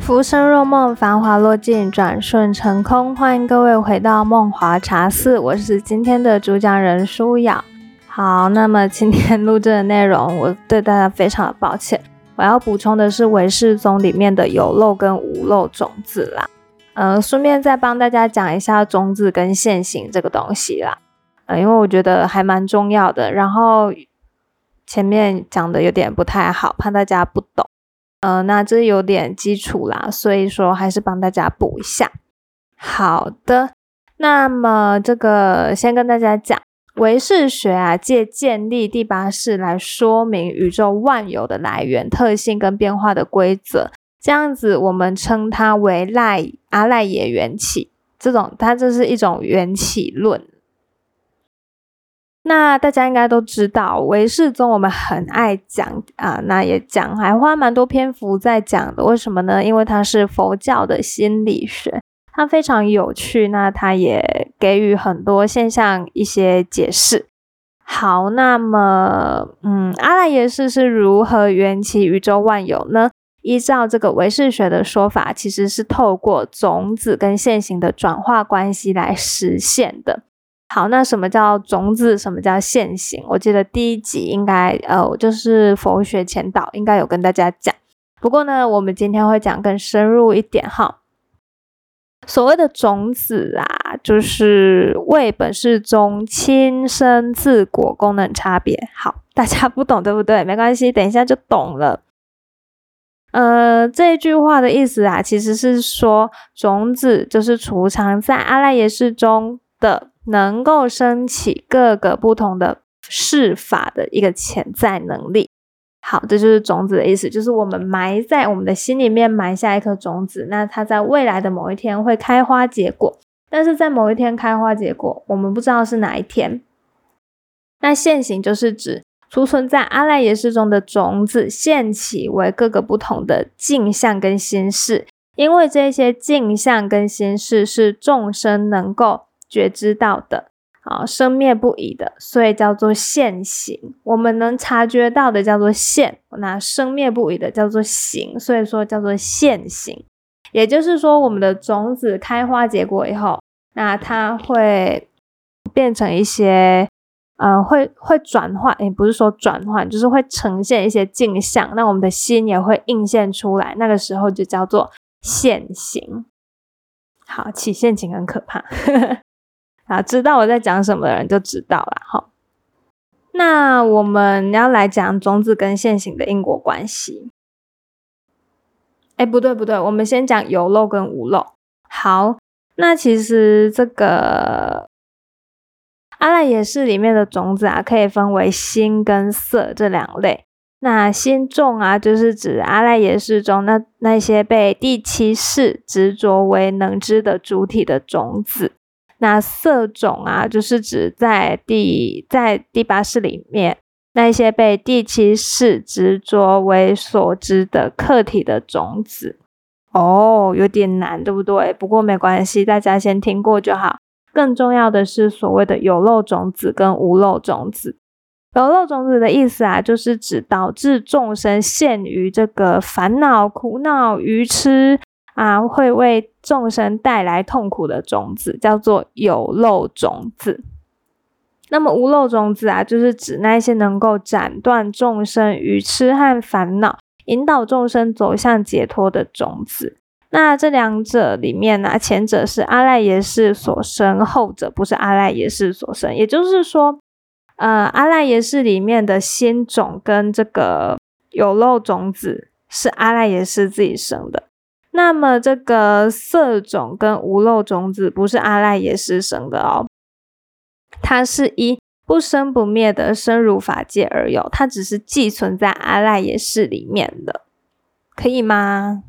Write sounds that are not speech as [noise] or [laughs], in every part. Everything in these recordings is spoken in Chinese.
浮生若梦，繁华落尽，转瞬成空。欢迎各位回到梦华茶寺，我是今天的主讲人舒雅。好，那么今天录制的内容，我对大家非常的抱歉。我要补充的是唯识宗里面的有漏跟无漏种子啦。呃，顺便再帮大家讲一下种子跟现行这个东西啦。呃，因为我觉得还蛮重要的。然后前面讲的有点不太好，怕大家不懂。呃，那这有点基础啦，所以说还是帮大家补一下。好的，那么这个先跟大家讲，唯识学啊，借建立第八式来说明宇宙万有的来源、特性跟变化的规则。这样子，我们称它为赖阿赖耶缘起。这种它这是一种缘起论。那大家应该都知道，唯识宗我们很爱讲啊，那也讲还花蛮多篇幅在讲的。为什么呢？因为它是佛教的心理学，它非常有趣。那它也给予很多现象一些解释。好，那么嗯，阿赖耶识是如何缘起宇宙万有呢？依照这个唯识学的说法，其实是透过种子跟现行的转化关系来实现的。好，那什么叫种子？什么叫现行？我记得第一集应该呃，就是佛学前导应该有跟大家讲。不过呢，我们今天会讲更深入一点哈。所谓的种子啊，就是为本世中亲生自果功能差别。好，大家不懂对不对？没关系，等一下就懂了。呃，这句话的意思啊，其实是说种子就是储藏在阿赖耶识中的。能够升起各个不同的事法的一个潜在能力。好，这就是种子的意思，就是我们埋在我们的心里面埋下一颗种子，那它在未来的某一天会开花结果。但是在某一天开花结果，我们不知道是哪一天。那现行就是指储存在阿赖耶识中的种子现起为各个不同的镜像跟心事，因为这些镜像跟心事是众生能够。觉知到的，啊生灭不已的，所以叫做现行。我们能察觉到的叫做现，那生灭不已的叫做行，所以说叫做现行。也就是说，我们的种子开花结果以后，那它会变成一些，呃，会会转换，也不是说转换，就是会呈现一些镜像。那我们的心也会映现出来，那个时候就叫做现行。好，起现行很可怕。啊，知道我在讲什么的人就知道了哈。那我们要来讲种子跟现行的因果关系。哎，不对不对，我们先讲有漏跟无漏。好，那其实这个阿赖耶识里面的种子啊，可以分为心跟色这两类。那心种啊，就是指阿赖耶识中那那些被第七识执着为能知的主体的种子。那色种啊，就是指在第在第八世里面那一些被第七世执着为所知的客体的种子哦，有点难，对不对？不过没关系，大家先听过就好。更重要的是所谓的有漏种子跟无漏种子。有漏种子的意思啊，就是指导致众生陷于这个烦恼、苦恼、愚痴。啊，会为众生带来痛苦的种子叫做有漏种子。那么无漏种子啊，就是指那些能够斩断众生愚痴和烦恼，引导众生走向解脱的种子。那这两者里面呢，前者是阿赖耶识所生，后者不是阿赖耶识所生。也就是说，呃，阿赖耶识里面的心种跟这个有漏种子是阿赖耶识自己生的。那么这个色种跟无漏种子不是阿赖耶识生的哦，它是一不生不灭的生如法界而有，它只是寄存在阿赖耶识里面的，可以吗？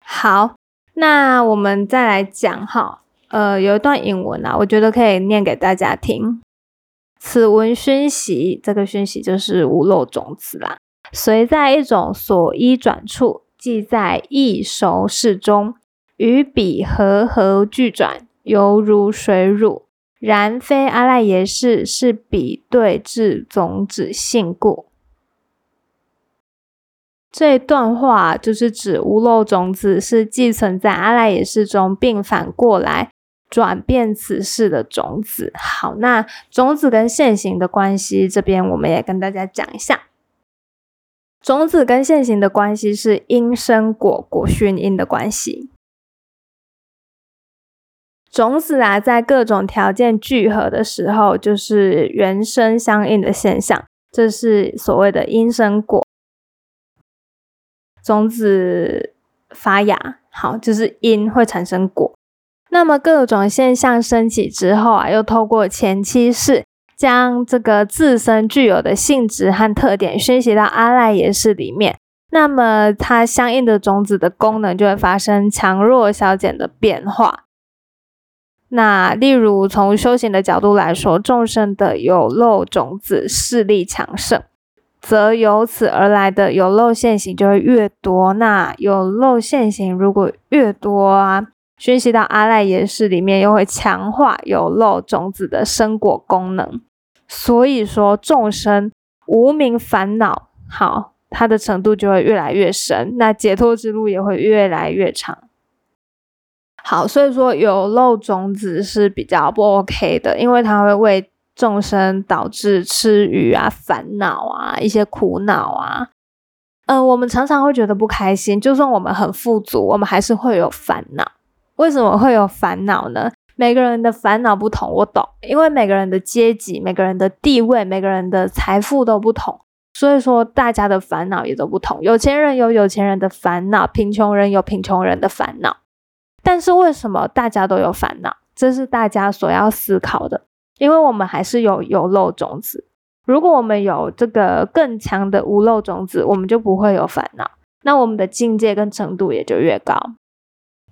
好，那我们再来讲哈，呃，有一段引文啊，我觉得可以念给大家听。此文熏习，这个熏习就是无漏种子啦。随在一种所依转处，即在一熟事中，与彼和合俱转，犹如水乳。然非阿赖耶识，是彼对治种子性故。这段话就是指无漏种子是寄存在阿赖耶识中，并反过来转变此事的种子。好，那种子跟现行的关系，这边我们也跟大家讲一下。种子跟现行的关系是因生果，果熏因的关系。种子啊，在各种条件聚合的时候，就是原生相应的现象，这是所谓的因生果。种子发芽，好，就是因会产生果。那么各种现象升起之后啊，又透过前期世。将这个自身具有的性质和特点宣泄到阿赖耶识里面，那么它相应的种子的功能就会发生强弱消减的变化。那例如从修行的角度来说，众生的有漏种子势力强盛，则由此而来的有漏现行就会越多。那有漏现行如果越多啊，宣习到阿赖耶识里面，又会强化有漏种子的生果功能。所以说，众生无名烦恼好，它的程度就会越来越深，那解脱之路也会越来越长。好，所以说有漏种子是比较不 OK 的，因为它会为众生导致吃鱼啊、烦恼啊、一些苦恼啊。嗯，我们常常会觉得不开心，就算我们很富足，我们还是会有烦恼。为什么会有烦恼呢？每个人的烦恼不同，我懂，因为每个人的阶级、每个人的地位、每个人的财富都不同，所以说大家的烦恼也都不同。有钱人有有钱人的烦恼，贫穷人有贫穷人的烦恼。但是为什么大家都有烦恼？这是大家所要思考的，因为我们还是有有漏种子。如果我们有这个更强的无漏种子，我们就不会有烦恼，那我们的境界跟程度也就越高。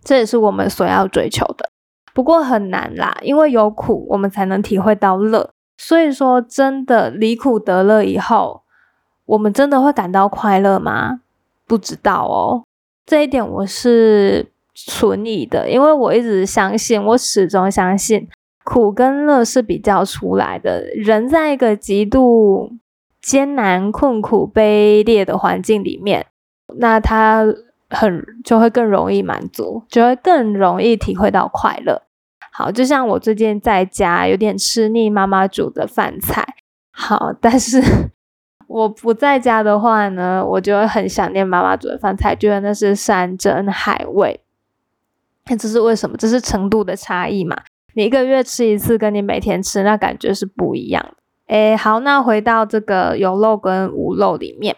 这也是我们所要追求的。不过很难啦，因为有苦，我们才能体会到乐。所以说，真的离苦得乐以后，我们真的会感到快乐吗？不知道哦。这一点我是存疑的，因为我一直相信，我始终相信苦跟乐是比较出来的。人在一个极度艰难、困苦、卑劣的环境里面，那他。很就会更容易满足，就会更容易体会到快乐。好，就像我最近在家有点吃腻妈妈煮的饭菜，好，但是 [laughs] 我不在家的话呢，我就会很想念妈妈煮的饭菜，觉得那是山珍海味。那这是为什么？这是程度的差异嘛？你一个月吃一次，跟你每天吃，那感觉是不一样的。诶，好，那回到这个有肉跟无肉里面。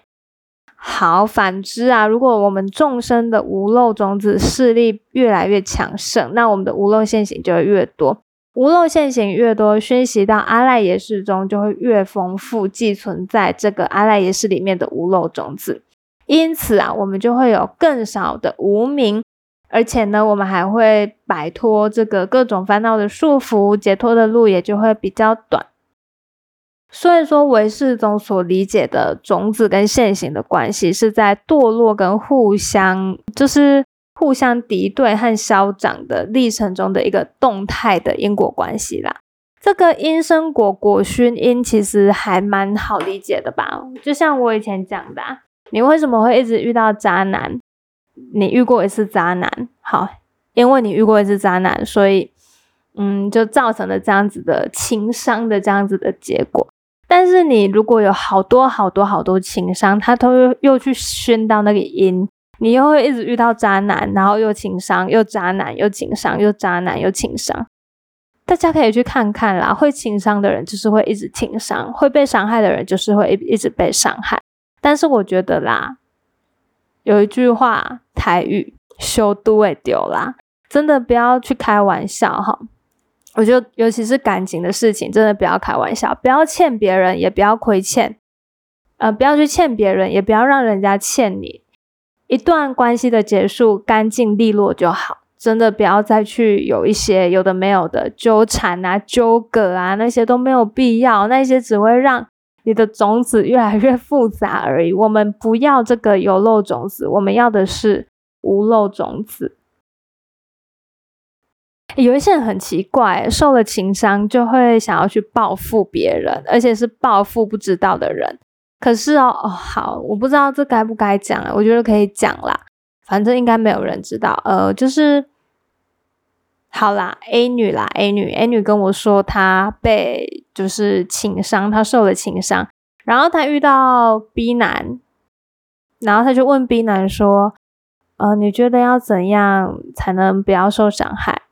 好，反之啊，如果我们众生的无漏种子势力越来越强盛，那我们的无漏现行就会越多。无漏现行越多，熏习到阿赖耶识中就会越丰富，寄存在这个阿赖耶识里面的无漏种子。因此啊，我们就会有更少的无名，而且呢，我们还会摆脱这个各种烦恼的束缚，解脱的路也就会比较短。所以说，唯识中所理解的种子跟现行的关系，是在堕落跟互相，就是互相敌对和消长的历程中的一个动态的因果关系啦。这个因生果，果熏因，其实还蛮好理解的吧？就像我以前讲的，你为什么会一直遇到渣男？你遇过一次渣男，好，因为你遇过一次渣男，所以，嗯，就造成了这样子的情伤的这样子的结果。但是你如果有好多好多好多情商，他都又去熏到那个音，你又会一直遇到渣男，然后又情商，又渣男，又情商，又渣男，又情商。大家可以去看看啦，会情商的人就是会一直情商，会被伤害的人就是会一一直被伤害。但是我觉得啦，有一句话台语修都会丢啦，真的不要去开玩笑哈。我觉得，尤其是感情的事情，真的不要开玩笑，不要欠别人，也不要亏欠，呃，不要去欠别人，也不要让人家欠你。一段关系的结束，干净利落就好，真的不要再去有一些有的没有的纠缠啊、纠葛啊，那些都没有必要，那些只会让你的种子越来越复杂而已。我们不要这个有漏种子，我们要的是无漏种子。有一些人很奇怪，受了情伤就会想要去报复别人，而且是报复不知道的人。可是哦哦，好，我不知道这该不该讲，我觉得可以讲啦，反正应该没有人知道。呃，就是好啦，A 女啦，A 女，A 女跟我说她被就是情伤，她受了情伤，然后她遇到 B 男，然后她就问 B 男说。呃，你觉得要怎样才能不要受伤害？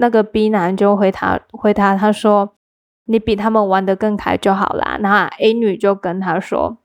那个 B 男就回他回他，他说：“你比他们玩的更开就好啦。”那 A 女就跟他说：“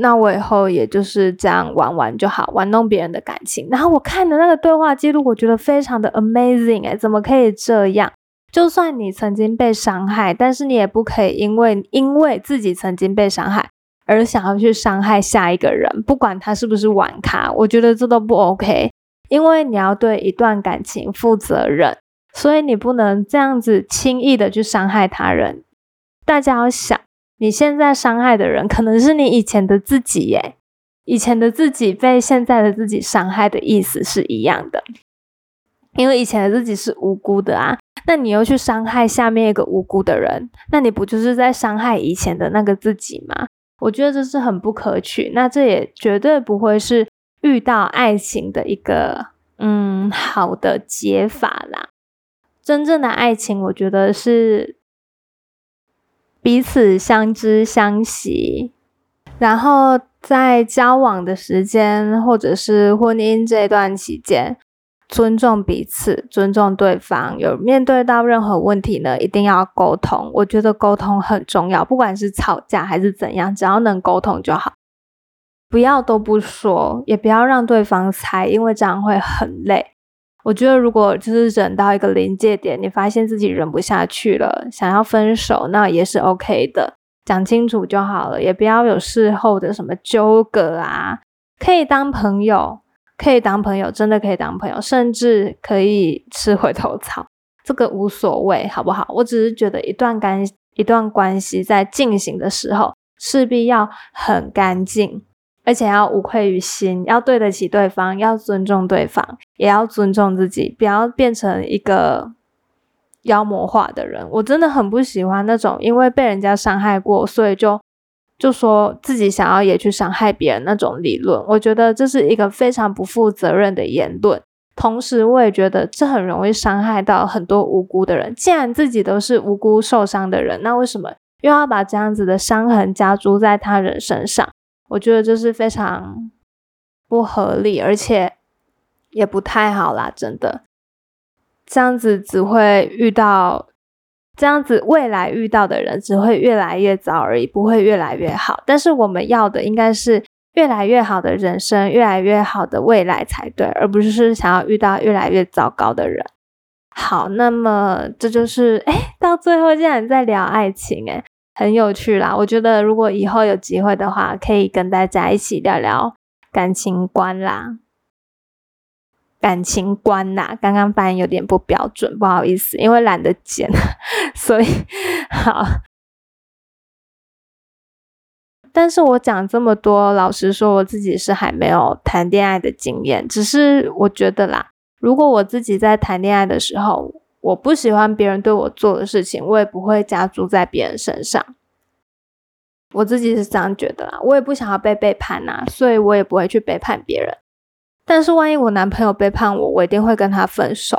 那我以后也就是这样玩玩就好，玩弄别人的感情。”然后我看的那个对话记录，我觉得非常的 amazing 哎，怎么可以这样？就算你曾经被伤害，但是你也不可以因为因为自己曾经被伤害。而想要去伤害下一个人，不管他是不是玩咖，我觉得这都不 OK。因为你要对一段感情负责任，所以你不能这样子轻易的去伤害他人。大家要想，你现在伤害的人可能是你以前的自己耶，以前的自己被现在的自己伤害的意思是一样的。因为以前的自己是无辜的啊，那你又去伤害下面一个无辜的人，那你不就是在伤害以前的那个自己吗？我觉得这是很不可取，那这也绝对不会是遇到爱情的一个嗯好的解法啦。真正的爱情，我觉得是彼此相知相惜，然后在交往的时间或者是婚姻这段期间。尊重彼此，尊重对方。有面对到任何问题呢，一定要沟通。我觉得沟通很重要，不管是吵架还是怎样，只要能沟通就好。不要都不说，也不要让对方猜，因为这样会很累。我觉得如果就是忍到一个临界点，你发现自己忍不下去了，想要分手，那也是 OK 的，讲清楚就好了，也不要有事后的什么纠葛啊，可以当朋友。可以当朋友，真的可以当朋友，甚至可以吃回头草，这个无所谓，好不好？我只是觉得一段干一段关系在进行的时候，势必要很干净，而且要无愧于心，要对得起对方，要尊重对方，也要尊重自己，不要变成一个妖魔化的人。我真的很不喜欢那种因为被人家伤害过，所以就。就说自己想要也去伤害别人那种理论，我觉得这是一个非常不负责任的言论。同时，我也觉得这很容易伤害到很多无辜的人。既然自己都是无辜受伤的人，那为什么又要把这样子的伤痕加诸在他人身上？我觉得这是非常不合理，而且也不太好啦。真的，这样子只会遇到。这样子，未来遇到的人只会越来越糟而已，不会越来越好。但是我们要的应该是越来越好的人生，越来越好的未来才对，而不是想要遇到越来越糟糕的人。好，那么这就是哎，到最后竟然在聊爱情，哎，很有趣啦。我觉得如果以后有机会的话，可以跟大家一起聊聊感情观啦。感情观呐，刚刚发音有点不标准，不好意思，因为懒得剪，[laughs] 所以 [laughs] 好。但是我讲这么多，老实说，我自己是还没有谈恋爱的经验。只是我觉得啦，如果我自己在谈恋爱的时候，我不喜欢别人对我做的事情，我也不会加注在别人身上。我自己是这样觉得啦，我也不想要被背叛呐，所以我也不会去背叛别人。但是万一我男朋友背叛我，我一定会跟他分手，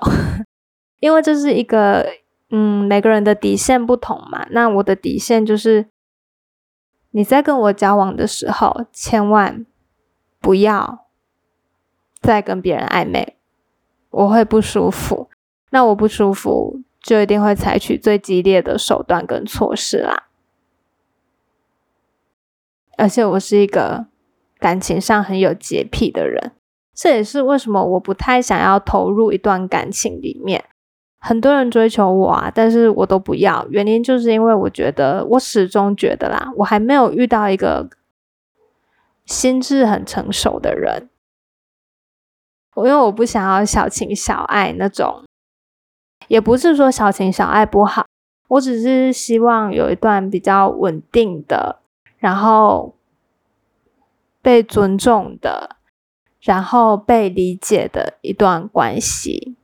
[laughs] 因为这是一个嗯每个人的底线不同嘛。那我的底线就是，你在跟我交往的时候，千万不要再跟别人暧昧，我会不舒服。那我不舒服，就一定会采取最激烈的手段跟措施啦。而且我是一个感情上很有洁癖的人。这也是为什么我不太想要投入一段感情里面。很多人追求我啊，但是我都不要。原因就是因为我觉得，我始终觉得啦，我还没有遇到一个心智很成熟的人。我因为我不想要小情小爱那种，也不是说小情小爱不好，我只是希望有一段比较稳定的，然后被尊重的。然后被理解的一段关系，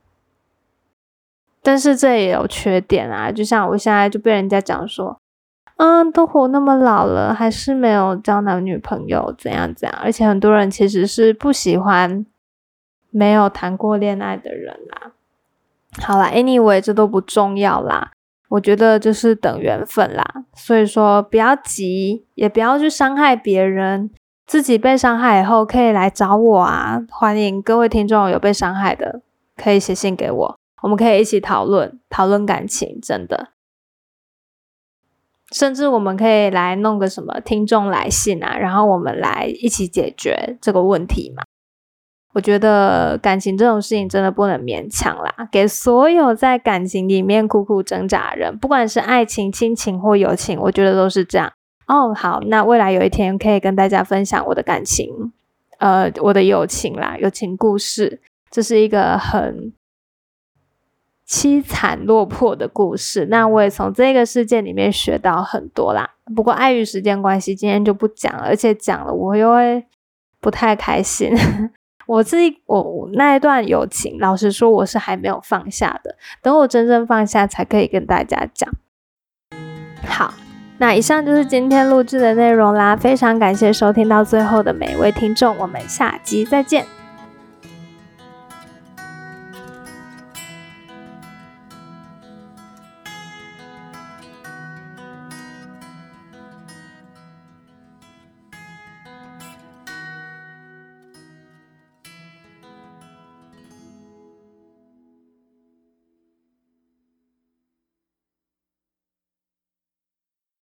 但是这也有缺点啊。就像我现在就被人家讲说，嗯，都活那么老了，还是没有交男女朋友，怎样怎样？而且很多人其实是不喜欢没有谈过恋爱的人啦。好啦 a n y w a y 这都不重要啦。我觉得就是等缘分啦。所以说不要急，也不要去伤害别人。自己被伤害以后，可以来找我啊！欢迎各位听众有被伤害的，可以写信给我，我们可以一起讨论讨论感情，真的。甚至我们可以来弄个什么听众来信啊，然后我们来一起解决这个问题嘛。我觉得感情这种事情真的不能勉强啦，给所有在感情里面苦苦挣扎的人，不管是爱情、亲情或友情，我觉得都是这样。哦，好，那未来有一天可以跟大家分享我的感情，呃，我的友情啦，友情故事，这是一个很。凄惨落魄的故事，那我也从这个事件里面学到很多啦。不过碍于时间关系，今天就不讲了，而且讲了我又会不太开心。[laughs] 我自己，我那一段友情，老实说我是还没有放下的，等我真正放下才可以跟大家讲。那以上就是今天录制的内容啦，非常感谢收听到最后的每一位听众，我们下集再见。